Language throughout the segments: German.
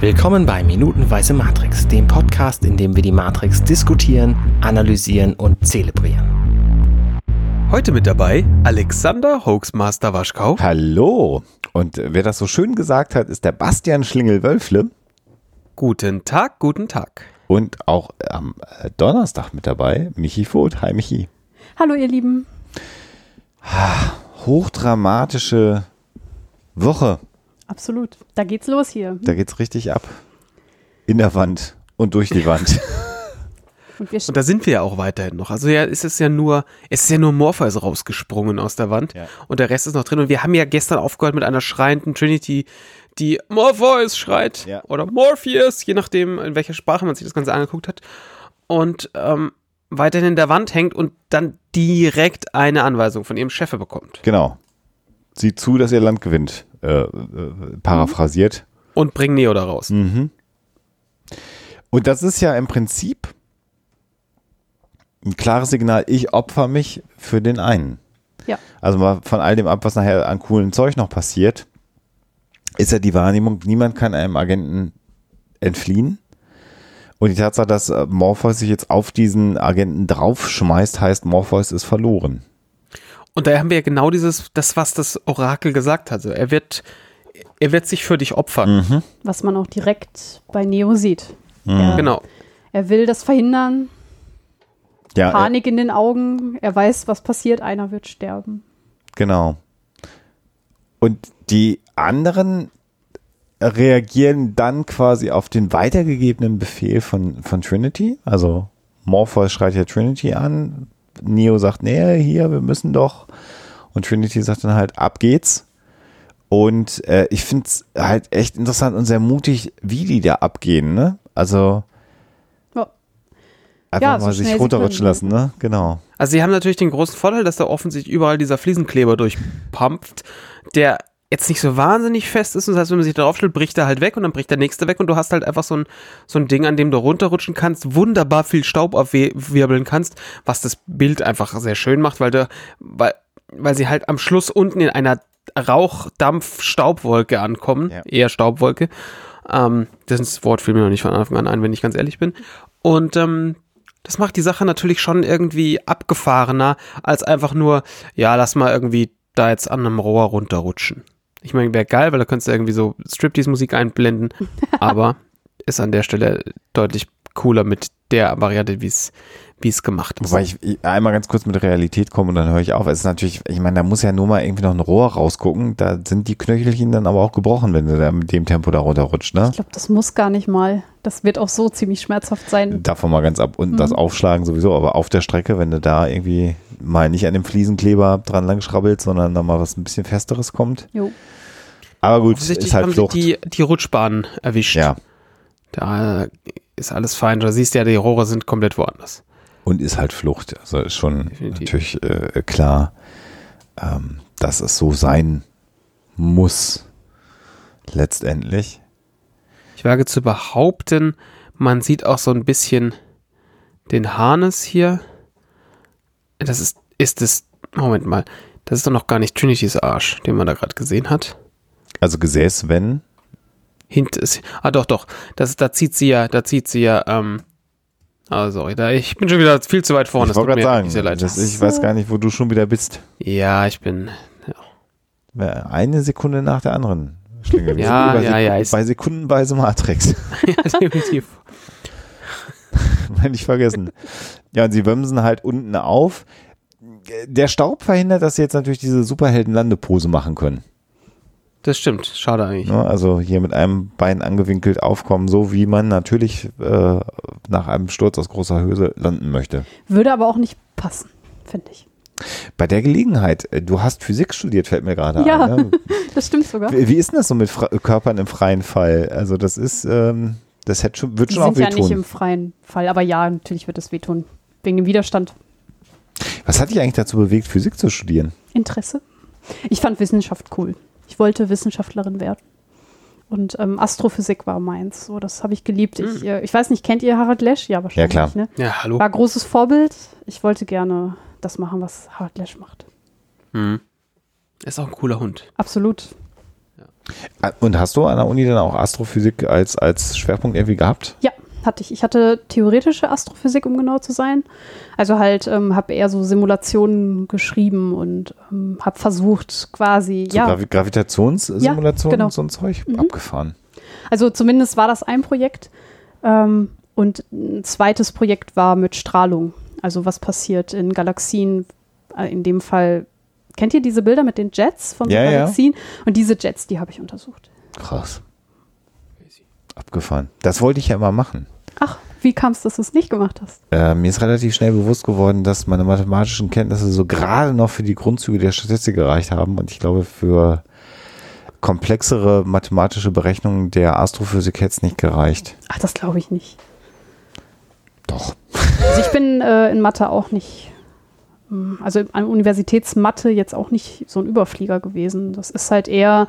Willkommen bei Minutenweise Matrix, dem Podcast, in dem wir die Matrix diskutieren, analysieren und zelebrieren. Heute mit dabei Alexander Hoaxmaster Waschkau. Hallo. Und wer das so schön gesagt hat, ist der Bastian Schlingel-Wölfle. Guten Tag, guten Tag. Und auch am äh, Donnerstag mit dabei Michi Voth. Hi Michi. Hallo ihr Lieben. Hochdramatische Woche. Absolut. Da geht's los hier. Da geht's richtig ab. In der Wand und durch die Wand. Und Und da sind wir ja auch weiterhin noch. Also ja, ist es ja nur, es ist ja nur Morpheus rausgesprungen aus der Wand Ja. und der Rest ist noch drin. Und wir haben ja gestern aufgehört mit einer schreienden Trinity, die Morpheus schreit Ja. oder Morpheus, je nachdem, in welcher Sprache man sich das Ganze angeguckt hat. Und ähm, weiterhin in der Wand hängt und dann direkt eine Anweisung von ihrem Chef bekommt. genau. Sieht zu, dass ihr Land gewinnt. Äh, äh, paraphrasiert. Und bring Neo da raus. Mhm. Und das ist ja im Prinzip ein klares Signal, ich opfer mich für den einen. Ja. Also mal von all dem ab, was nachher an coolen Zeug noch passiert, ist ja die Wahrnehmung, niemand kann einem Agenten entfliehen. Und die Tatsache, dass äh, Morpheus sich jetzt auf diesen Agenten draufschmeißt, heißt, Morpheus ist verloren. Und da haben wir ja genau dieses, das, was das Orakel gesagt hatte. Er wird, er wird sich für dich opfern. was man auch direkt bei Neo sieht. Er, Genau. er will das verhindern. Ja, Panik in den Augen. Er weiß, was passiert. Einer wird sterben. Genau. Und die anderen reagieren dann quasi auf den weitergegebenen Befehl von, von Trinity. Also Morpheus schreit ja Trinity an. Neo sagt, nee, hier, wir müssen doch. Und Trinity sagt dann halt, ab geht's. Und äh, ich finde es halt echt interessant und sehr mutig, wie die da abgehen, ne? Also Ja. einfach Ja, so mal sich schnell sie runterrutschen können, lassen, ne? Genau. Also sie haben natürlich den großen Vorteil, dass da offensichtlich überall dieser Fliesenkleber durchpumpft, der jetzt nicht so wahnsinnig fest ist. Und das heißt, wenn man sich darauf stellt, bricht er halt weg und dann bricht der nächste weg und du hast halt einfach so ein, so ein Ding, an dem du runterrutschen kannst, wunderbar viel Staub aufwirbeln kannst, was das Bild einfach sehr schön macht, weil du, weil, weil sie halt am Schluss unten in einer Rauchdampf-Staubwolke ankommen, Ja. eher Staubwolke. Ähm, das Wort fiel mir noch nicht von Anfang an ein, wenn ich ganz ehrlich bin. Und ähm, das macht die Sache natürlich schon irgendwie abgefahrener, als einfach nur, ja, lass mal irgendwie da jetzt an einem Rohr runterrutschen. Ich meine, wäre geil, weil da könntest du irgendwie so Striptease-Musik einblenden, aber ist an der Stelle deutlich cooler mit der Variante, wie es wie es gemacht ist. Wobei ich, ich einmal ganz kurz mit Realität komme und dann höre ich auf. Es ist natürlich, ich meine, da muss ja nur mal irgendwie noch ein Rohr rausgucken. Da sind die Knöchelchen dann aber auch gebrochen, wenn du da mit dem Tempo da runterrutscht, ne? Ich glaube, das muss gar nicht mal. Das wird auch so ziemlich schmerzhaft sein. Davon mal ganz ab. Und Mhm. das Aufschlagen sowieso, aber auf der Strecke, wenn du da irgendwie mal nicht an dem Fliesenkleber dran lang schrabbelst, sondern da mal was ein bisschen Festeres kommt. Jo. Aber gut, ist halt haben Flucht. sie die, die Rutschbahn erwischt. ja. Da ist alles fein. Du siehst ja, die Rohre sind komplett woanders. Und ist halt Flucht. Also ist schon Definitiv. natürlich äh, klar, ähm, dass es so sein muss. Letztendlich. Ich wage zu behaupten, man sieht auch so ein bisschen den Harness hier. Das ist, ist es, Moment mal, das ist doch noch gar nicht Trinity's Arsch, den man da gerade gesehen hat. Also Gesäß, wenn. Hint ist, ah doch, doch, das, da zieht sie ja, da zieht sie ja, ähm, ah, sorry, da, ich bin schon wieder viel zu weit vorne. ich wollte gerade sagen, Sehr leid. das, ich weiß gar nicht, wo du schon wieder bist. ja, ich bin, Eine Sekunde nach der anderen. Schlingel. Wir Ja, ja, bei ja, bei Sekundenweise Matrix. ja, definitiv. Nicht vergessen. Ja, und sie wömsen halt unten auf. Der Staub verhindert, dass sie jetzt natürlich diese Superhelden-Landepose machen können. Das stimmt, schade eigentlich. Ne? Also hier mit einem Bein angewinkelt aufkommen, so wie man natürlich äh, nach einem Sturz aus großer Höhe landen möchte. Würde aber auch nicht passen, finde ich. Bei der Gelegenheit, äh, du hast Physik studiert, fällt mir gerade Ja. ein. Ne? Das stimmt sogar. Wie, wie ist denn das so mit Fra Körpern im freien Fall? Also das ist, ähm, das hätte schon, wird Die schon auch sind ja nicht wehtun. im freien Fall. Aber ja, natürlich wird es wehtun. Wegen dem Widerstand. Was hat dich eigentlich dazu bewegt, Physik zu studieren? Interesse. Ich fand Wissenschaft cool. Ich wollte Wissenschaftlerin werden. Und ähm, Astrophysik war meins. So, das habe ich geliebt. Ich, äh, ich weiß nicht, kennt ihr Harald Lesch? Ja, wahrscheinlich. klar. Ne? Ja, hallo. War großes Vorbild. Ich wollte gerne das machen, was Harald Lesch macht. Hm. Ist auch ein cooler Hund. Absolut. Äh, Und hast du an der Uni dann auch Astrophysik als, als Schwerpunkt irgendwie gehabt? Ja, hatte ich. Ich hatte theoretische Astrophysik, um genau zu sein. Also halt ähm, habe eher so Simulationen geschrieben und ähm, habe versucht quasi, So ja, Gravi Gravitationssimulationen Ja, genau. und so ein Zeug? Abgefahren. also zumindest war das ein Projekt. Ähm, und ein zweites Projekt war mit Strahlung. Also was passiert in Galaxien, äh, in dem Fall, kennt ihr diese Bilder mit den Jets von Ja, ja. Galaxien? Und diese Jets, die habe ich untersucht. Krass. Abgefahren. Das wollte ich ja immer machen. Ach, wie kam es, dass du es nicht gemacht hast? Äh, mir ist relativ schnell bewusst geworden, dass meine mathematischen Kenntnisse so gerade noch für die Grundzüge der Statistik gereicht haben und ich glaube für komplexere mathematische Berechnungen der Astrophysik hätte es nicht gereicht. Ach, das glaube ich nicht. Doch. Also ich bin äh, in Mathe auch nicht, ähm, also an Universitätsmathe jetzt auch nicht so ein Überflieger gewesen. Das ist halt eher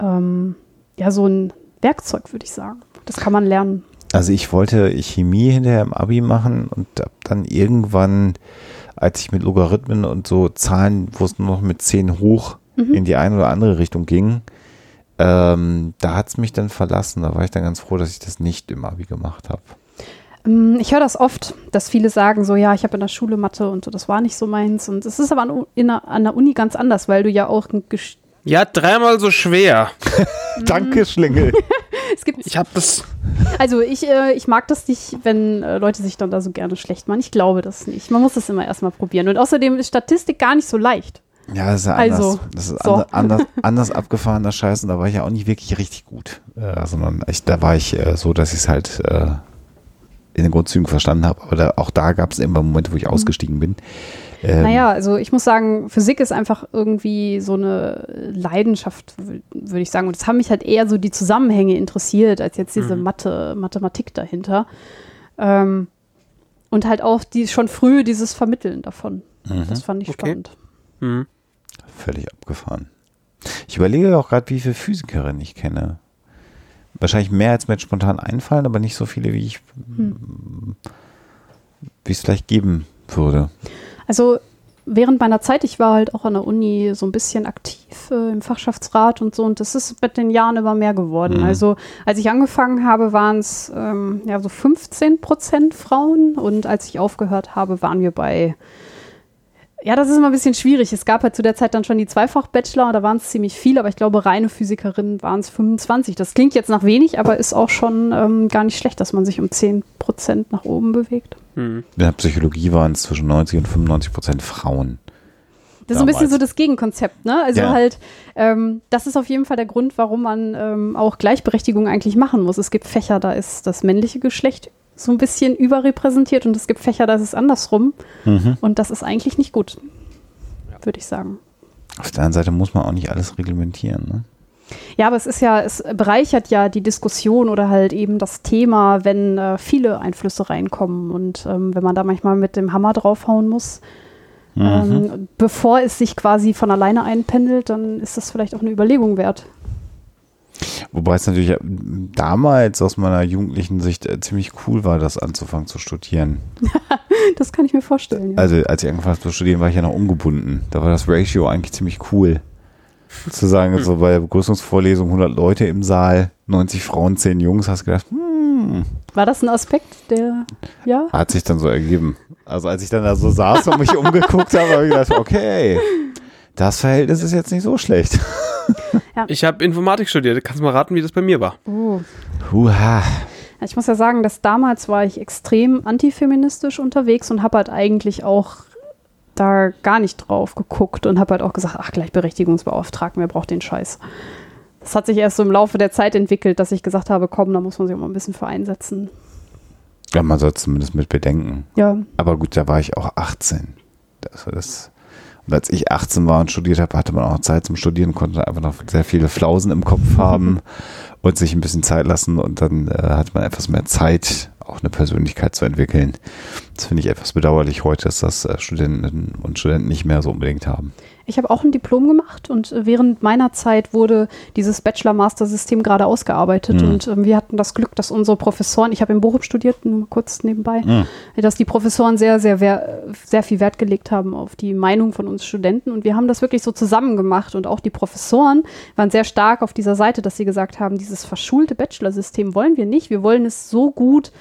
ähm, ja so ein Werkzeug, würde ich sagen. Das kann man lernen. Also ich wollte Chemie hinterher im Abi machen und hab dann irgendwann, als ich mit Logarithmen und so Zahlen, wo es nur noch mit 10 hoch in die eine oder andere Richtung ging, ähm, da hat es mich dann verlassen. Da war ich dann ganz froh, dass ich das nicht im Abi gemacht habe. Ähm, Ich höre das oft, dass viele sagen so, ja, ich habe in der Schule Mathe und so, das war nicht so meins. Und es ist aber an, der, an der Uni ganz anders, weil du ja auch ein Ja, dreimal so schwer. Danke, Schlingel. es gibt Ich habe das. Also ich, äh, ich mag das nicht, wenn äh, Leute sich dann da so gerne schlecht machen. Ich glaube das nicht. Man muss das immer erstmal probieren. Und außerdem ist Statistik gar nicht so leicht. Ja, das ist ja anders. Also, das ist so. ander, anders, anders abgefahrener Scheiß und da war ich ja auch nicht wirklich richtig gut. Äh, sondern ich, da war ich äh, so, dass ich es halt äh, in den Grundzügen verstanden habe. Aber da, auch da gab es immer Momente, wo ich ausgestiegen bin. Ähm, Naja, also ich muss sagen, Physik ist einfach irgendwie so eine Leidenschaft, wür- würde ich sagen. Und es haben mich halt eher so die Zusammenhänge interessiert, als jetzt diese Mathe, Mathematik dahinter. Ähm, und halt auch die, schon früh dieses Vermitteln davon. Das fand ich Okay. spannend. Hm. Völlig abgefahren. Ich überlege auch gerade, wie viele Physikerinnen ich kenne. Wahrscheinlich mehr als mir jetzt spontan einfallen, aber nicht so viele, wie ich wie es vielleicht geben würde. Also während meiner Zeit, ich war halt auch an der Uni so ein bisschen aktiv äh, im Fachschaftsrat und so und das ist mit den Jahren immer mehr geworden. Mhm. Also als ich angefangen habe, waren es ähm, ja so 15 Prozent Frauen und als ich aufgehört habe, waren wir bei ja, das ist immer ein bisschen schwierig. Es gab halt zu der Zeit dann schon die Zweifach-Bachelor, da waren es ziemlich viele, aber ich glaube, reine Physikerinnen waren es 25. Das klingt jetzt nach wenig, aber ist auch schon ähm, gar nicht schlecht, dass man sich um 10 Prozent nach oben bewegt. Hm. In der Psychologie waren es zwischen 90 und 95 Prozent Frauen. Das ist so ein bisschen so das Gegenkonzept, ne? Also Ja. halt, ähm, das ist auf jeden Fall der Grund, warum man ähm, auch Gleichberechtigung eigentlich machen muss. Es gibt Fächer, da ist das männliche Geschlecht so ein bisschen überrepräsentiert und es gibt Fächer, da ist es andersrum. Mhm. Und das ist eigentlich nicht gut, würde ich sagen. Auf der anderen Seite muss man auch nicht alles reglementieren. Ne? Ja, aber es ist ja, es bereichert ja die Diskussion oder halt eben das Thema, wenn äh, viele Einflüsse reinkommen und ähm, wenn man da manchmal mit dem Hammer draufhauen muss. Ähm, bevor es sich quasi von alleine einpendelt, dann ist das vielleicht auch eine Überlegung wert. Wobei es natürlich damals aus meiner jugendlichen Sicht äh, ziemlich cool war, das anzufangen zu studieren. Das kann ich mir vorstellen. Ja. Also als ich angefangen habe zu studieren, war ich ja noch ungebunden. Da war das Ratio eigentlich ziemlich cool. Zu sagen, so bei der Begrüßungsvorlesung 100 Leute im Saal, 90 Frauen, 10 Jungs, hast du gedacht, hm, War das ein Aspekt, der, ja? hat sich dann so ergeben. Also als ich dann da so saß und mich umgeguckt habe, habe ich gedacht, okay, das Verhältnis ist jetzt nicht so schlecht. Ich habe Informatik studiert. Kannst du mal raten, wie das bei mir war? Oh. Huha. Ich muss ja sagen, dass damals war ich extrem antifeministisch unterwegs und habe halt eigentlich auch da gar nicht drauf geguckt und habe halt auch gesagt, ach, Gleichberechtigungsbeauftragten, wer braucht den Scheiß? Das hat sich erst so im Laufe der Zeit entwickelt, dass ich gesagt habe, komm, da muss man sich auch mal ein bisschen für einsetzen. Ja, man soll es zumindest mit bedenken. Ja, Aber gut, da war ich auch 18. Das war das. Und als ich 18 war und studiert habe, hatte man auch noch Zeit zum Studieren, konnte einfach noch sehr viele Flausen im Kopf haben und sich ein bisschen Zeit lassen und dann äh, hat man etwas mehr Zeit, auch eine Persönlichkeit zu entwickeln. Das finde ich etwas bedauerlich heute, dass das äh, Studentinnen und Studenten nicht mehr so unbedingt haben. Ich habe auch ein Diplom gemacht und äh, während meiner Zeit wurde dieses Bachelor-Master-System gerade ausgearbeitet Mhm. und ähm, wir hatten das Glück, dass unsere Professoren, ich habe in Bochum studiert, nur kurz nebenbei, Mhm. dass die Professoren sehr, sehr, wer- sehr viel Wert gelegt haben auf die Meinung von uns Studenten und wir haben das wirklich so zusammen gemacht und auch die Professoren waren sehr stark auf dieser Seite, dass sie gesagt haben, dieses verschulte Bachelor-System wollen wir nicht, wir wollen es so gut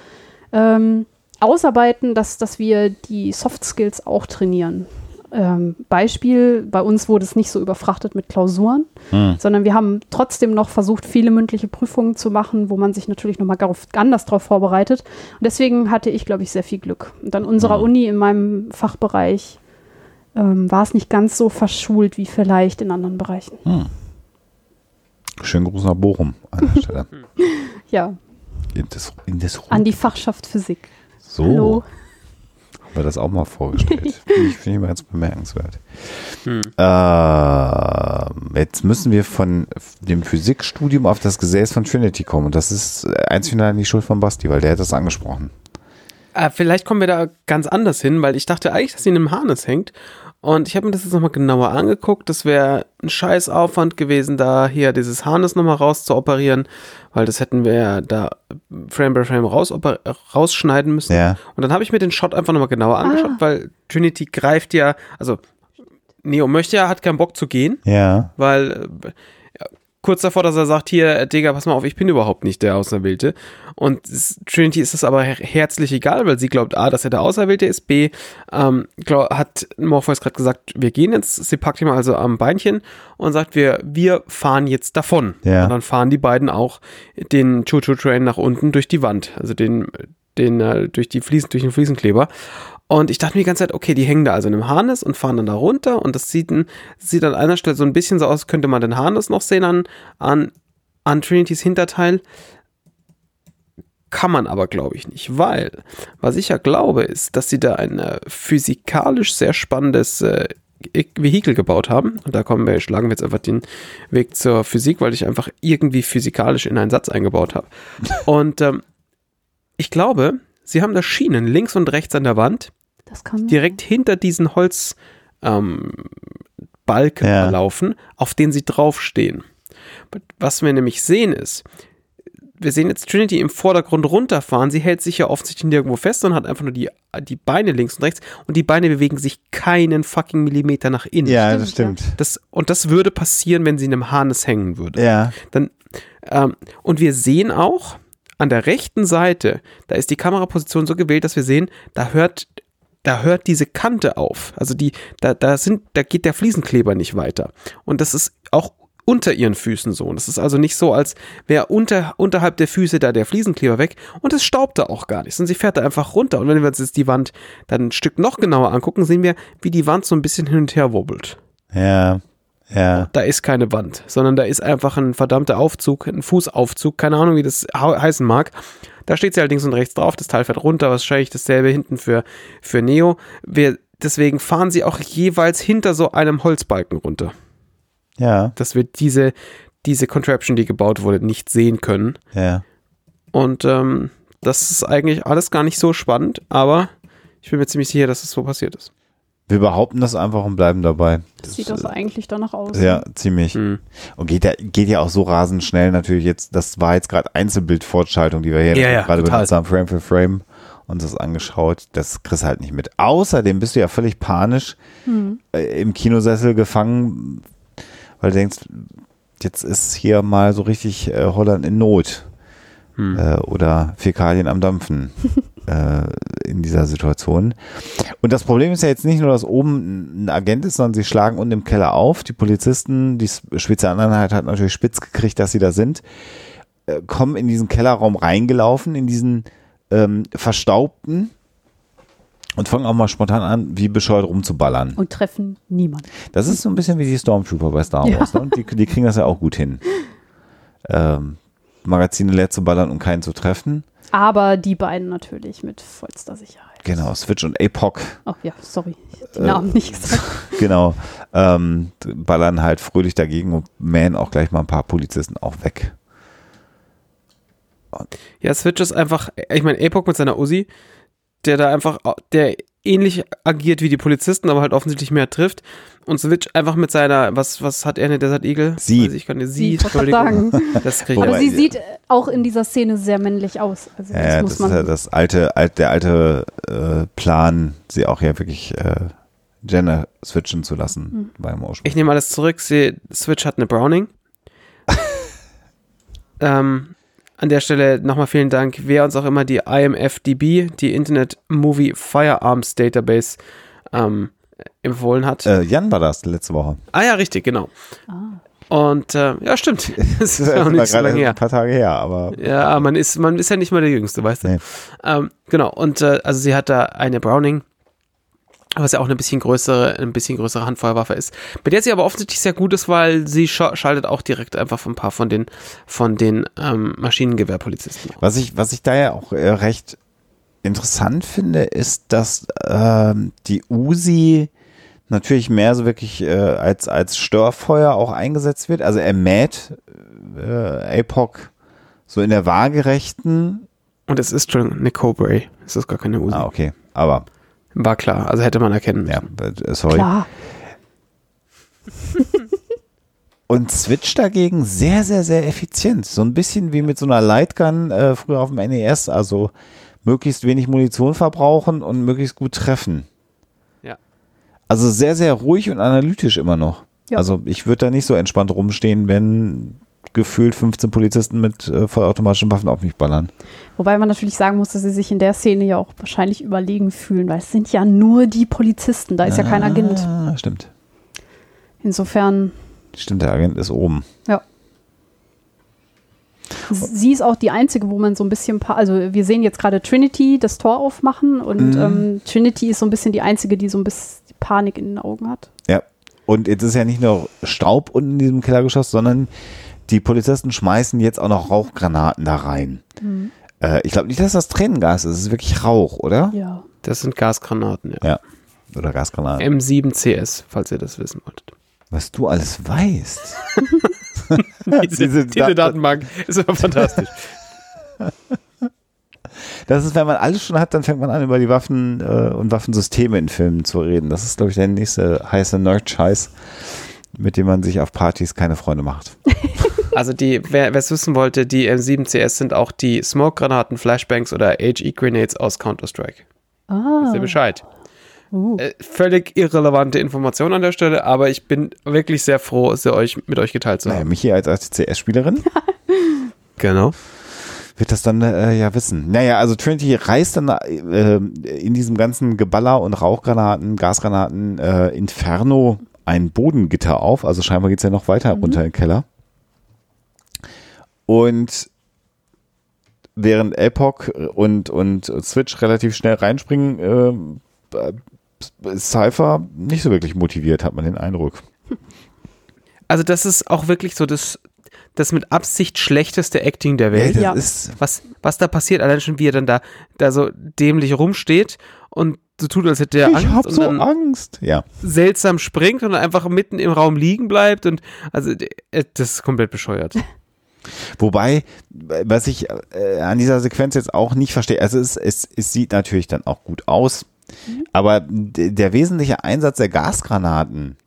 ähm, ausarbeiten, dass, dass wir die Soft Skills auch trainieren. Ähm, Beispiel, bei uns wurde es nicht so überfrachtet mit Klausuren, Hm. sondern wir haben trotzdem noch versucht, viele mündliche Prüfungen zu machen, wo man sich natürlich nochmal anders darauf vorbereitet. Und deswegen hatte ich, glaube ich, sehr viel Glück. Und an unserer Hm. Uni in meinem Fachbereich ähm, war es nicht ganz so verschult wie vielleicht in anderen Bereichen. Schönen Gruß nach Bochum an der Stelle. Ja, In das, in das an die Fachschaft Physik. so Hallo. Haben wir das auch mal vorgestellt. Finde ich, finde ich mal ganz bemerkenswert. Hm. Ähm, jetzt müssen wir von dem Physikstudium auf das Gesäß von Trinity kommen. Und das ist äh, einzig und allein die Schuld von Basti, weil der hat das angesprochen. Äh, vielleicht kommen wir da ganz anders hin, weil ich dachte eigentlich, dass sie in einem Harness hängt. Und ich habe mir das jetzt nochmal genauer angeguckt. Das wäre ein scheiß Aufwand gewesen, da hier dieses Harness nochmal rauszuoperieren, weil das hätten wir ja da Frame by Frame raus, rausschneiden müssen. Ja. Und dann habe ich mir den Shot einfach nochmal genauer angeschaut, weil Trinity greift ja, also Neo möchte ja, hat keinen Bock zu gehen, Ja. weil äh, kurz davor, dass er sagt, hier, Digga, pass mal auf, ich bin überhaupt nicht der Auserwählte. Und Trinity ist es aber her herzlich egal, weil sie glaubt, A, dass er der Auserwählte ist, B, ähm, glaub, hat Morpheus gerade gesagt, wir gehen jetzt, sie packt ihm also am Beinchen und sagt, wir, wir fahren jetzt davon. Ja. Und dann fahren die beiden auch den Choo-Choo-Train nach unten durch die Wand, also den, den, äh, durch die Fliesen, durch den Fliesenkleber. Und ich dachte mir die ganze Zeit, okay, die hängen da also in einem Harness und fahren dann da runter und das sieht, ein, sieht an einer Stelle so ein bisschen so aus, könnte man den Harness noch sehen an, an, an Trinitys Hinterteil. Kann man aber, glaube ich, nicht, weil was ich ja glaube, ist, dass sie da ein äh, physikalisch sehr spannendes äh, Vehikel gebaut haben. Und da kommen wir, schlagen wir jetzt einfach den Weg zur Physik, weil ich einfach irgendwie physikalisch in einen Satz eingebaut habe. Und ähm, ich glaube, sie haben da Schienen links und rechts an der Wand, direkt hinter diesen Holzbalken ähm, Ja. verlaufen, auf denen sie draufstehen. Was wir nämlich sehen ist, wir sehen jetzt Trinity im Vordergrund runterfahren. Sie hält sich ja offensichtlich nirgendwo fest und hat einfach nur die, die Beine links und rechts und die Beine bewegen sich keinen fucking Millimeter nach innen. Ja, Stimmt, das stimmt. Das, und das würde passieren, wenn sie in einem Harness hängen würde. Ja. Dann, ähm, und wir sehen auch an der rechten Seite, da ist die Kameraposition so gewählt, dass wir sehen, da hört, da hört diese Kante auf. Also die, da, da sind, da geht der Fliesenkleber nicht weiter. Und das ist auch unter ihren Füßen so. Und das ist also nicht so, als wäre unter, unterhalb der Füße da der Fliesenkleber weg und es staubt da auch gar nichts. Und sie fährt da einfach runter. Und wenn wir uns jetzt die Wand dann ein Stück noch genauer angucken, sehen wir, wie die Wand so ein bisschen hin und her wobbelt Ja. Ja. da ist keine Wand, sondern da ist einfach ein verdammter Aufzug, ein Fußaufzug, keine Ahnung, wie das heißen mag. Da steht sie halt links und rechts drauf, das Teil fährt runter, wahrscheinlich dasselbe hinten für, für Neo. Wir, deswegen fahren sie auch jeweils hinter so einem Holzbalken runter, Ja. dass wir diese, diese Contraption, die gebaut wurde, nicht sehen können. Ja. Und ähm, das ist eigentlich alles gar nicht so spannend, aber ich bin mir ziemlich sicher, dass es so passiert ist. Wir behaupten das einfach und bleiben dabei. Das sieht das eigentlich danach aus. Ja, ziemlich. Hm. Und geht ja, geht ja auch so rasend schnell natürlich jetzt. Das war jetzt gerade Einzelbildfortschaltung, die wir hier Ja, ja, gerade benutzt haben, Frame für Frame uns das angeschaut. Das kriegst du halt nicht mit. Außerdem bist du ja völlig panisch äh, im Kinosessel gefangen, weil du denkst, jetzt ist hier mal so richtig äh, Holland in Not. Hm. Äh, oder Fäkalien am Dampfen äh, in dieser Situation. Und das Problem ist ja jetzt nicht nur, dass oben ein Agent ist, sondern sie schlagen unten im Keller auf. Die Polizisten, die Spezialeinheit hat natürlich spitz gekriegt, dass sie da sind, äh, kommen in diesen Kellerraum reingelaufen, in diesen ähm, verstaubten und fangen auch mal spontan an, wie bescheuert rumzuballern. Und treffen niemanden. Das ist so ein bisschen wie die Stormtrooper bei Star Wars. Ne? Und die, die kriegen das ja auch gut hin. Ähm, Magazine leer zu ballern und keinen zu treffen. Aber die beiden natürlich mit vollster Sicherheit. Genau, Switch und APOC, Oh ja, sorry. Ich hab Äh, den Namen nicht gesagt. genau, ähm, ballern halt fröhlich dagegen und mähen auch gleich mal ein paar Polizisten auch weg. Ja, Switch ist einfach, ich meine, Apoc mit seiner Uzi, der da einfach, der ähnlich agiert wie die Polizisten, aber halt offensichtlich mehr trifft. Und Switch einfach mit seiner, was, was hat er in der Desert Eagle? Sie. Weiß ich kann nicht, Sie, sie, sagen. Das krieg ich Aber sie sieht auch in dieser Szene sehr männlich aus. Also das Ja, muss das man. ist ja das alte, alt, der alte äh, Plan, sie auch ja wirklich äh, Gender switchen zu lassen bei Motion. Ich nehme alles zurück. Sie, Switch hat eine Browning. ähm, an der Stelle nochmal vielen Dank, wer uns auch immer die IMFDB, die Internet Movie Firearms Database, ähm, empfohlen hat. Äh, Jan war das letzte Woche. Ah ja, richtig, genau. Und äh, ja, stimmt. Das ist Das auch nicht so lange her. ein paar Tage her, aber Ja, man ist, man ist ja nicht mal der Jüngste, weißt du? Nee. Ähm, genau, und äh, also sie hat da eine Browning, was ja auch eine bisschen größere, ein bisschen größere Handfeuerwaffe ist, bei der sie aber offensichtlich sehr gut ist, weil sie scha schaltet auch direkt einfach ein paar von den, von den ähm, Maschinengewehrpolizisten. Was ich, was ich da ja auch äh, recht interessant finde, ist, dass ähm, die Uzi natürlich mehr so wirklich äh, als, als Störfeuer auch eingesetzt wird. Also er mäht äh, APOC so in der waagerechten. Und es ist schon eine Cobra, es ist gar keine Uzi. Ah, okay. Aber, War klar, also hätte man erkennen müssen. ja, äh, sorry. Klar. Und Switch dagegen sehr, sehr, sehr effizient. So ein bisschen wie mit so einer Lightgun äh, früher auf dem NES. Also möglichst wenig Munition verbrauchen und möglichst gut treffen. Ja. Also sehr, sehr ruhig und analytisch immer noch. Ja. Also ich würde da nicht so entspannt rumstehen, wenn gefühlt 15 Polizisten mit äh, vollautomatischen Waffen auf mich ballern. Wobei man natürlich sagen muss, dass sie sich in der Szene ja auch wahrscheinlich überlegen fühlen, weil es sind ja nur die Polizisten, da ist ja kein Agent. Ah, stimmt. Insofern, Stimmt, der Agent ist oben. ja. Sie ist auch die einzige, wo man so ein bisschen, also wir sehen jetzt gerade Trinity das Tor aufmachen und Mhm. ähm, Trinity ist so ein bisschen die einzige, die so ein bisschen Panik in den Augen hat. Ja. Und jetzt ist ja nicht nur Staub unten in diesem Kellergeschoss, sondern die Polizisten schmeißen jetzt auch noch Rauchgranaten da rein. Äh, ich glaube nicht, dass das Tränengas ist. Es ist wirklich Rauch, oder? Ja. Das sind Gasgranaten, ja. Ja. Oder Gasgranaten. M7CS, falls ihr das wissen wolltet. Was du alles weißt. Diese, Diese diese, Dat- Datenbank ist aber fantastisch. Das ist, wenn man alles schon hat, dann fängt man an, über die Waffen äh, und Waffensysteme in Filmen zu reden. Das ist, glaube ich, der nächste heiße Nerd-Scheiß, mit dem man sich auf Partys keine Freunde macht. Also die, wer es wissen wollte, die M7CS sind auch die Smoke-Granaten, Flashbangs oder HE-Grenades aus Counter-Strike. Ah. Wisst ihr Bescheid? Uh. Äh, völlig irrelevante Information an der Stelle, aber ich bin wirklich sehr froh, sie euch mit euch geteilt zu Naja, haben. Michi als ATCS-Spielerin Genau. wird das dann äh, ja wissen. Naja, also Trinity reißt dann äh, in diesem ganzen Geballer und Rauchgranaten, Gasgranaten, äh, Inferno ein Bodengitter auf. Also scheinbar geht's ja noch weiter runter in den Keller. Und während Epoch und, und Switch relativ schnell reinspringen, äh, Cypher nicht so wirklich motiviert, hat man den Eindruck. Also das ist auch wirklich so das, das mit Absicht schlechteste Acting der Ja, Welt. das Ja. ist was, was da passiert, allein schon wie er dann da, da so dämlich rumsteht und so tut, als hätte er ich Angst hab und so dann Angst. Ja. seltsam springt und einfach mitten im Raum liegen bleibt und also äh, das ist komplett bescheuert. Wobei, was ich äh, an dieser Sequenz jetzt auch nicht verstehe, also es, es, es sieht natürlich dann auch gut aus, aber d- der wesentliche Einsatz der Gasgranaten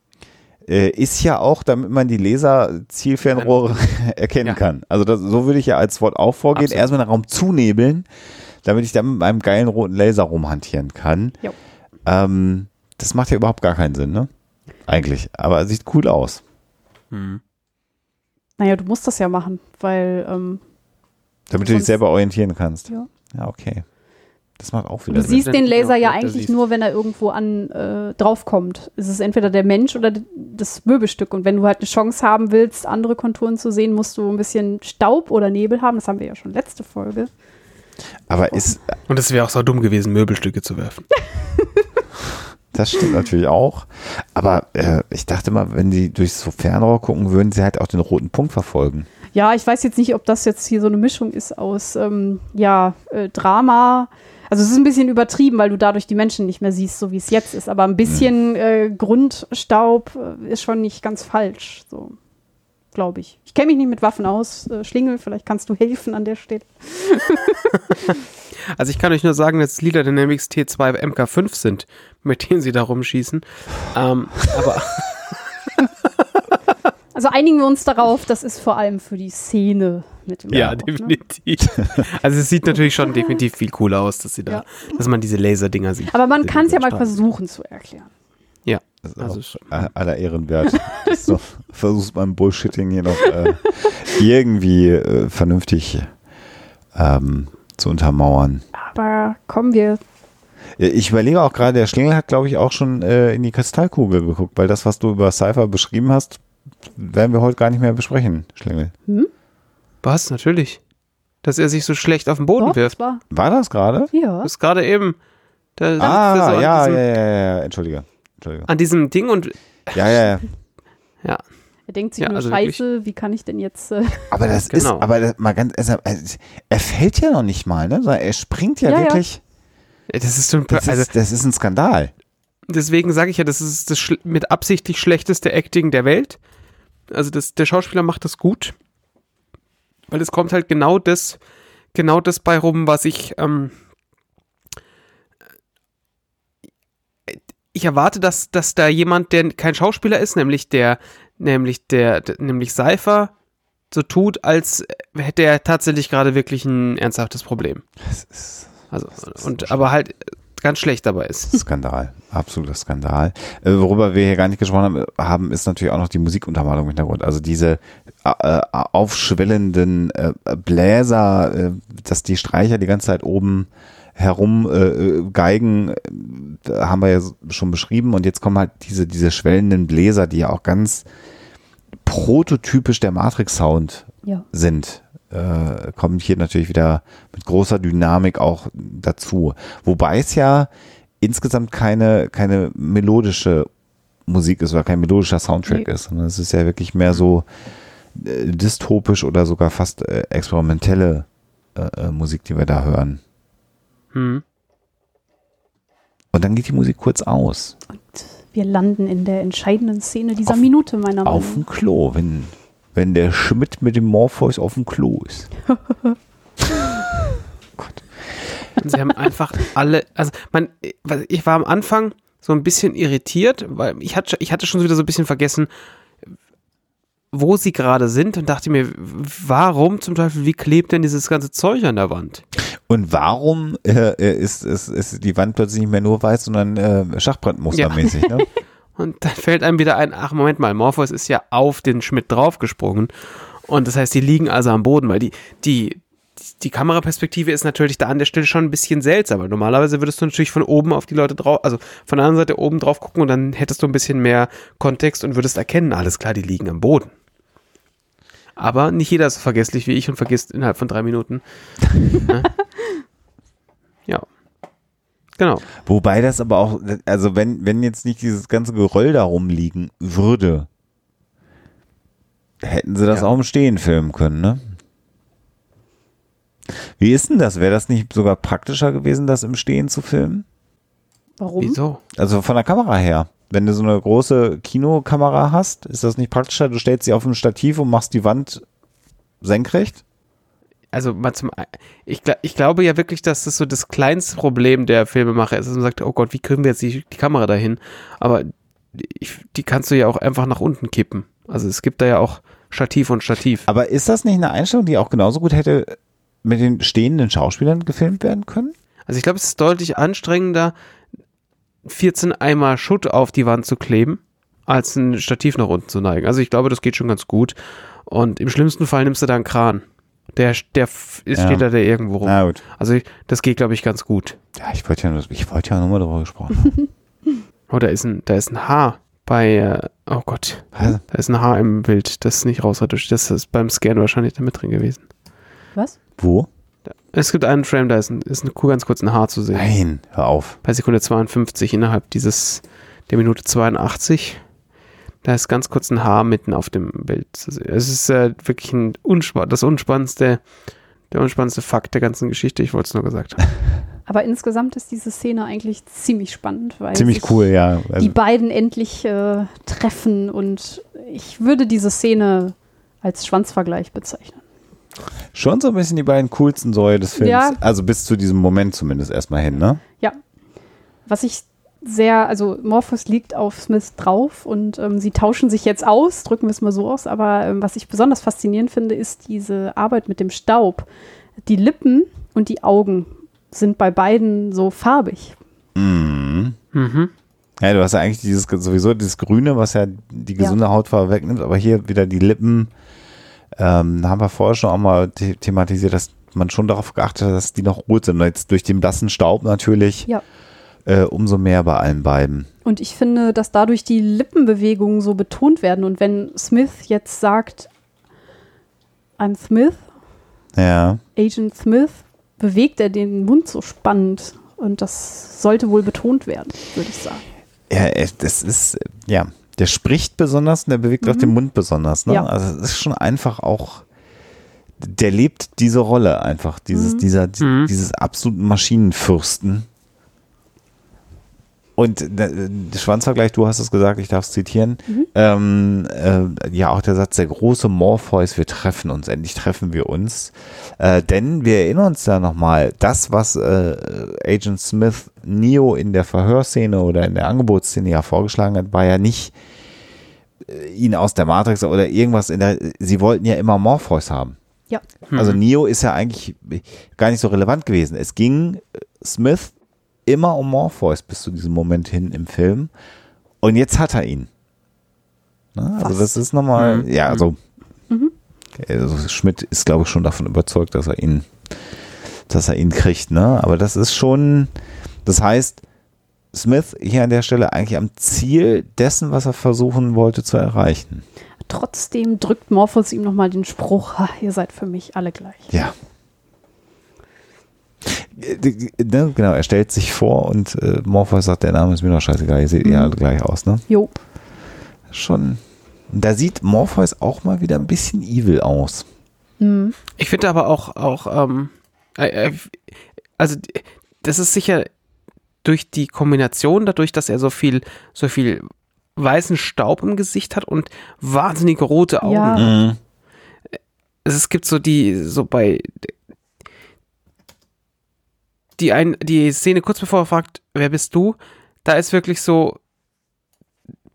äh, ist ja auch, damit man die Laser-Zielfernrohre erkennen Ja. kann. Also das, so würde ich ja als Wort auch vorgehen. Absolut. Erstmal den Raum zunebeln, damit ich dann mit meinem geilen roten Laser rumhantieren kann. Ähm, das macht ja überhaupt gar keinen Sinn, ne? Eigentlich. Aber es sieht cool aus. Naja, du musst das ja machen, weil ähm, Damit du dich selber orientieren kannst. Ja. Ja, okay. Das macht auch du wieder Sinn. siehst den Laser ja eigentlich nur, wenn er irgendwo an äh, draufkommt. Es ist entweder der Mensch oder das Möbelstück. Und wenn du halt eine Chance haben willst, andere Konturen zu sehen, musst du ein bisschen Staub oder Nebel haben. Das haben wir ja schon letzte Folge. Aber ist, Und es wäre auch so dumm gewesen, Möbelstücke zu werfen. das stimmt natürlich auch. Aber äh, ich dachte mal, wenn die durch so Fernrohr gucken, würden sie halt auch den roten Punkt verfolgen. Ja, ich weiß jetzt nicht, ob das jetzt hier so eine Mischung ist aus ähm, ja, äh, Drama. Also es ist ein bisschen übertrieben, weil du dadurch die Menschen nicht mehr siehst, so wie es jetzt ist. Aber ein bisschen äh, Grundstaub äh, ist schon nicht ganz falsch. So. glaube ich. Ich kenne mich nicht mit Waffen aus. Äh, Schlingel, vielleicht kannst du helfen an der Stelle. Also ich kann euch nur sagen, dass Leader Dynamics T2 MK5 sind, mit denen sie da rumschießen. Ähm, aber Also einigen wir uns darauf, das ist vor allem für die Szene mit dem ja, Robot, ne? definitiv. Also es sieht natürlich schon definitiv viel cooler aus, dass sie da, Ja. dass man diese Laserdinger sieht. Aber man kann es ja mal Stark. versuchen zu erklären. Ja. Das ist Also aller Ehren wert. du versuchst beim Bullshitting hier noch äh, irgendwie äh, vernünftig ähm, zu untermauern. Aber kommen wir. Ja, Ich überlege auch gerade, der Schlingel hat, glaube ich, auch schon äh, in die Kristallkugel geguckt, weil das, was du über Cypher beschrieben hast, werden wir heute gar nicht mehr besprechen, Schlingel. Was? Natürlich. Dass er sich so schlecht auf den Boden Doch, wirft. war, War das gerade? ja. Das ist gerade eben. Da Ah, so ja, an, ja, diesem, ja, ja, Entschuldige. Entschuldige. an diesem Ding und Ja, ja, ja. ja. Er denkt sich Ja, nur, also scheiße, wie kann ich denn jetzt. Äh, Aber das Genau. ist, aber das, mal ganz, er, er fällt ja noch nicht mal, ne? Er springt ja, Ja, ja. wirklich. Das ist so ein, Das, also ist, das ist ein Skandal. deswegen sage ich ja, das ist das mit absichtlich schlechteste Acting der Welt. Also das, der Schauspieler macht das gut. Weil es kommt halt genau das, genau das bei rum, was ich, ähm, ich erwarte, dass, dass da jemand, der kein Schauspieler ist, nämlich der, nämlich der, nämlich Cypher, so tut, als hätte er tatsächlich gerade wirklich ein ernsthaftes Problem. Das ist Also, Das ist und aber halt ganz schlecht dabei ist. Skandal. Absoluter Skandal. Äh, worüber wir hier gar nicht gesprochen haben, haben, ist natürlich auch noch die Musikuntermalung im Hintergrund. Also diese äh, äh, aufschwellenden äh, Bläser, äh, dass die Streicher die ganze Zeit oben herum äh, äh, geigen, äh, haben wir ja schon beschrieben. Und jetzt kommen halt diese, diese schwellenden Bläser, die ja auch ganz prototypisch der Matrix-Sound ja. sind, äh, kommt hier natürlich wieder mit großer Dynamik auch dazu. Wobei es ja insgesamt keine, keine melodische Musik ist oder kein melodischer Soundtrack Nee. ist. sondern Es ist ja wirklich mehr so äh, dystopisch oder sogar fast äh, experimentelle äh, äh, Musik, die wir da hören. Hm. Und dann geht die Musik kurz aus. Und wir landen in der entscheidenden Szene dieser Auf- Minute, meiner Meinung Auf dem Klo, wenn, wenn der Schmidt mit dem Morpheus auf dem Klo ist. Und sie haben einfach alle, also man, ich war am Anfang so ein bisschen irritiert, weil ich hatte, ich hatte schon wieder so ein bisschen vergessen, wo sie gerade sind und dachte mir, warum zum Teufel, wie klebt denn dieses ganze Zeug an der Wand? Und warum äh, äh, ist, ist, ist die Wand plötzlich nicht mehr nur weiß, sondern äh, Schachbrandmustermäßig? Ne? Und dann fällt einem wieder ein, ach Moment mal, Morpheus ist ja auf den Schmidt draufgesprungen. Und das heißt, die liegen also am Boden, weil die, die, die Kameraperspektive ist natürlich da an der Stelle schon ein bisschen seltsam. Weil normalerweise würdest du natürlich von oben auf die Leute drauf, also von der anderen Seite oben drauf gucken und dann hättest du ein bisschen mehr Kontext und würdest erkennen, alles klar, die liegen am Boden. Aber nicht jeder ist so vergesslich wie ich und vergisst innerhalb von drei Minuten. Genau. Wobei das aber auch, also wenn, wenn jetzt nicht dieses ganze Geröll da rumliegen würde, hätten sie das Ja. auch im Stehen filmen können, ne? Wie ist denn das? Wäre das nicht sogar praktischer gewesen, das im Stehen zu filmen? Warum? Wieso? Also von der Kamera her. Wenn du so eine große Kinokamera hast, ist das nicht praktischer? Du stellst sie auf ein Stativ und machst die Wand senkrecht? Also mal zum, ich, ich glaube ja wirklich, dass das so das kleinste Problem der Filmemacher ist, dass man sagt, oh Gott, wie kriegen wir jetzt die, die Kamera dahin? Aber ich, die kannst du ja auch einfach nach unten kippen. Also es gibt da ja auch Stativ und Stativ. Aber ist das nicht eine Einstellung, die auch genauso gut hätte mit den stehenden Schauspielern gefilmt werden können? Also ich glaube, es ist deutlich anstrengender, 14 Eimer Schutt auf die Wand zu kleben, als ein Stativ nach unten zu neigen. Also ich glaube, das geht schon ganz gut. Und im schlimmsten Fall nimmst du da einen Kran. Der, der ist, Ja. steht da der irgendwo rum. Na gut. Also ich, das geht, glaube ich, ganz gut. Ja, ich wollte ja, nur- ich wollte ja nur mal darüber gesprochen haben. Oh, da ist ein, da ist ein Haar bei, äh, oh Gott, Was? da ist ein Haar im Bild, das nicht rausgetuscht. Das ist beim Scan wahrscheinlich da mit drin gewesen. Was? Wo? Es gibt einen Frame, da ist ein, ist ein ganz kurz ein Haar zu sehen. Nein, hör auf. Bei Sekunde 52 innerhalb dieses, der Minute 82. Da ist ganz kurz ein Haar mitten auf dem Bild zu sehen. Es ist äh, wirklich ein unspa das unspannendste, der unspannendste Fakt der ganzen Geschichte. Ich wollte es nur gesagt haben. Aber insgesamt ist diese Szene eigentlich ziemlich spannend, weil Ziemlich sich cool, ja. Also, die beiden endlich äh, treffen und ich würde diese Szene als Schwanzvergleich bezeichnen. Schon so ein bisschen die beiden coolsten Säue des Films. Ja. Also bis zu diesem Moment zumindest erstmal hin, ne? Ja. Was ich sehr, also Morpheus liegt auf Smith drauf und ähm, sie tauschen sich jetzt aus, drücken wir es mal so aus, aber ähm, was ich besonders faszinierend finde, ist diese Arbeit mit dem Staub. Die Lippen und die Augen sind bei beiden so farbig. Mhm. Mhm. Ja, du hast ja eigentlich dieses sowieso dieses Grüne, was ja die gesunde Hautfarbe wegnimmt, aber hier wieder die Lippen, ähm, da haben wir vorher schon auch mal the thematisiert, dass man schon darauf geachtet hat, dass die noch rot sind. Jetzt durch den blassen Staub natürlich Ja. Äh, umso mehr bei allen beiden. Und ich finde, dass dadurch die Lippenbewegungen so betont werden. Und wenn Smith jetzt sagt, I'm Smith, Ja. Agent Smith, bewegt er den Mund so spannend. Und das sollte wohl betont werden, würde ich sagen. Ja, das ist, ja, der spricht besonders und der bewegt auch den Mund besonders. Ne? Ja. Also es ist schon einfach auch, der lebt diese Rolle einfach, dieses, dieser, Mhm. dieses absoluten Maschinenfürsten. Und äh, der Schwanzvergleich, du hast es gesagt, ich darf es zitieren. Ähm, äh, ja, auch der Satz, der große Morpheus, wir treffen uns, endlich treffen wir uns. Äh, denn wir erinnern uns da nochmal, das, was äh, Agent Smith Neo in der Verhörszene oder in der Angebotsszene ja vorgeschlagen hat, war ja nicht äh, ihn aus der Matrix oder irgendwas in der, sie wollten ja immer Morpheus haben. Ja. Also Neo ist ja eigentlich gar nicht so relevant gewesen. Es ging äh, Smith immer um Morpheus bis zu diesem Moment hin im Film. Und jetzt hat er ihn. Ne? Also das ist nochmal, ja, also, also Schmidt ist, glaube ich, schon davon überzeugt, dass er ihn, dass er ihn kriegt, ne? Aber das ist schon, das heißt, Smith hier an der Stelle eigentlich am Ziel dessen, was er versuchen wollte zu erreichen. Trotzdem drückt Morpheus ihm nochmal den Spruch, "Ha, ihr seid für mich alle gleich. Ja. Äh, Ne, genau, er stellt sich vor und äh, Morpheus sagt, der Name ist mir doch scheißegal, ihr seht eh alle gleich aus, ne? Jo, Schon. Da sieht Morpheus auch mal wieder ein bisschen evil aus. Ich finde aber auch, auch ähm, äh, äh, also das ist sicher durch die Kombination, dadurch, dass er so viel, so viel weißen Staub im Gesicht hat und wahnsinnig rote Augen. Ja. Mhm. Es gibt so die, so bei die ein, die Szene kurz bevor er fragt, wer bist du? Da ist wirklich so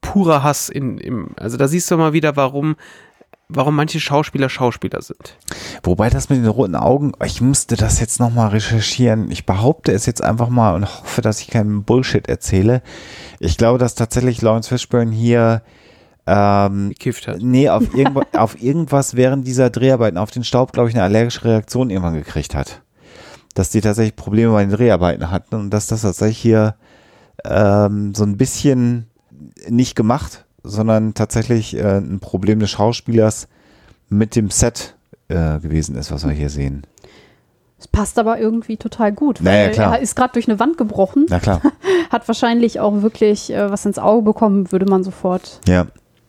purer Hass in, im, also da siehst du mal wieder, warum, warum manche Schauspieler Schauspieler sind. Wobei das mit den roten Augen, ich musste das jetzt nochmal recherchieren. Ich behaupte es jetzt einfach mal und hoffe, dass ich keinen Bullshit erzähle. Ich glaube, dass tatsächlich Lawrence Fishburne hier ähm, Gekifft hat. Nee, auf, irgendwo, auf irgendwas während dieser Dreharbeiten, auf den Staub, glaube ich, eine allergische Reaktion irgendwann gekriegt hat. Dass die tatsächlich Probleme bei den Dreharbeiten hatten und dass das tatsächlich hier ähm, so ein bisschen nicht gemacht, sondern tatsächlich äh, ein Problem des Schauspielers mit dem Set äh, gewesen ist, was wir hier sehen. es passt aber irgendwie total gut. Naja, weil klar. Er ist gerade durch eine Wand gebrochen, Na klar, hat wahrscheinlich auch wirklich äh, was ins Auge bekommen, würde man sofort ja,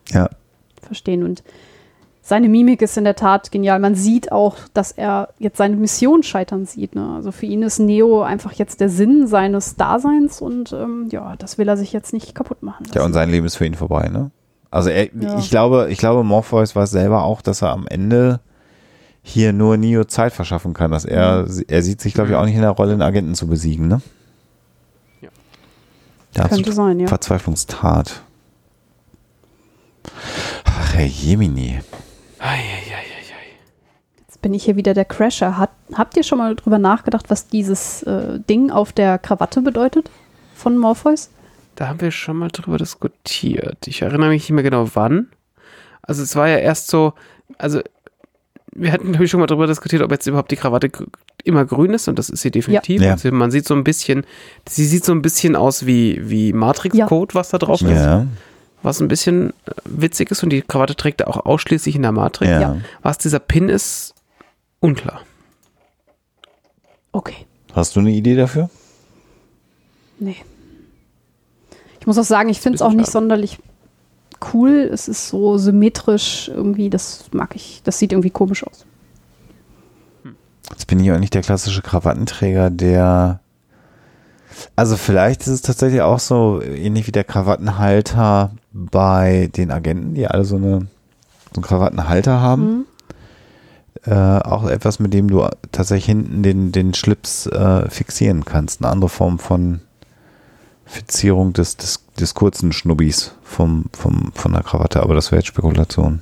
ja. verstehen. Und seine Mimik ist in der Tat genial. Man sieht auch, dass er jetzt seine Mission scheitern sieht. Ne? Also für ihn ist Neo einfach jetzt der Sinn seines Daseins und ähm, ja, das will er sich jetzt nicht kaputt machen. Ja, und lassen. sein Leben ist für ihn vorbei, ne? Also er, Ja. ich glaube, ich glaube, Morpheus weiß selber auch, dass er am Ende hier nur Neo Zeit verschaffen kann, dass er, er sieht sich, glaube ich, auch nicht in der Rolle, einen Agenten zu besiegen, ne? Ja. Der Könnte sein, ja. Verzweiflungstat. Ach, Herr Jemini. Jetzt bin ich hier wieder der Crasher. Hat, habt ihr schon mal drüber nachgedacht, was dieses äh, Ding auf der Krawatte bedeutet von Morpheus? Da haben wir schon mal drüber diskutiert. Ich erinnere mich nicht mehr genau wann. Also es war ja erst so, also wir hatten glaube ich schon mal drüber diskutiert, ob jetzt überhaupt die Krawatte immer grün ist und das ist sie definitiv. Ja. Also man sieht so ein bisschen, sie sieht so ein bisschen aus wie, wie Matrix-Code, was da drauf ist, Ja, was ein bisschen äh, witzig ist und die Krawatte trägt er auch ausschließlich in der Matrix. ja. Was dieser Pin ist, unklar. Okay. Hast du eine Idee dafür? Nee. Ich muss auch sagen, ich finde es auch nicht schade. sonderlich cool. Es ist so symmetrisch irgendwie, das mag ich, das sieht irgendwie komisch aus. Jetzt bin ich auch nicht der klassische Krawattenträger, der. Also vielleicht ist es tatsächlich auch so ähnlich wie der Krawattenhalter bei den Agenten, die alle so eine so einen Krawattenhalter haben. Äh, auch etwas, mit dem du tatsächlich hinten den, den Schlips äh, fixieren kannst. Eine andere Form von Fixierung des, des, des kurzen Schnubbis vom, vom, von der Krawatte, aber das wäre jetzt Spekulation.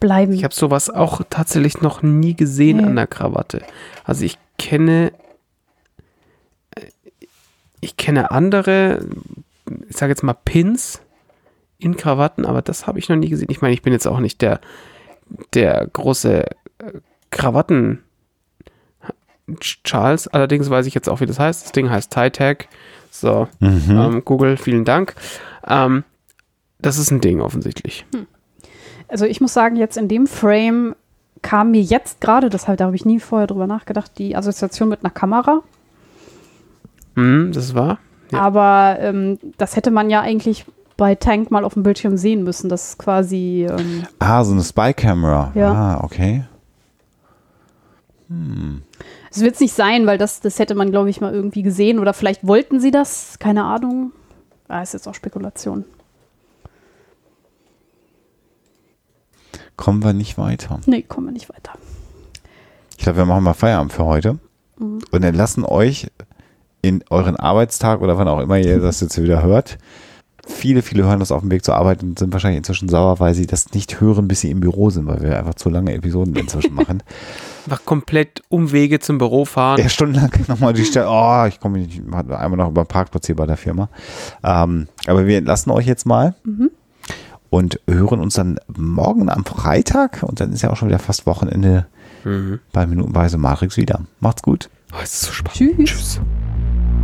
Bleiben. Ich habe sowas auch tatsächlich noch nie gesehen Nee. an der Krawatte. Also ich kenne ich kenne andere, ich sage jetzt mal Pins in Krawatten, aber das habe ich noch nie gesehen. Ich meine, ich bin jetzt auch nicht der der große äh, Krawatten Charles, allerdings weiß ich jetzt auch, wie das heißt. Das Ding heißt Tie-Tag. So, Mhm. ähm, Google, vielen Dank. Ähm, das ist ein Ding offensichtlich. Also ich muss sagen, jetzt in dem Frame kam mir jetzt gerade, deshalb da habe ich nie vorher drüber nachgedacht, die Assoziation mit einer Kamera. Mhm, das war. Ja. Aber ähm, das hätte man ja eigentlich bei Tank mal auf dem Bildschirm sehen müssen. Das ist quasi, ähm, Ah, so eine Spy-Camera. Ja. Ah, okay. es wird es nicht sein, weil das, das hätte man, glaube ich, mal irgendwie gesehen. Oder vielleicht wollten sie das, keine Ahnung. Ah, ist jetzt auch Spekulation. Kommen wir nicht weiter. Nee, kommen wir nicht weiter. Ich glaube, wir machen mal Feierabend für heute und entlassen euch in euren Arbeitstag oder wann auch immer ihr das jetzt wieder hört. Viele, viele hören das auf dem Weg zur Arbeit und sind wahrscheinlich inzwischen sauer, weil sie das nicht hören, bis sie im Büro sind, weil wir einfach zu lange Episoden inzwischen machen. Einfach komplett Umwege zum Büro fahren. Ja, stundenlang nochmal die Stelle, oh, ich komme nicht, einmal noch über den Parkplatz hier bei der Firma. Ähm, aber wir entlassen euch jetzt mal und hören uns dann morgen am Freitag und dann ist ja auch schon wieder fast Wochenende bei Minutenweise Matrix wieder. Macht's gut. Oh, es ist so spannend. Tschüss. Tschüss.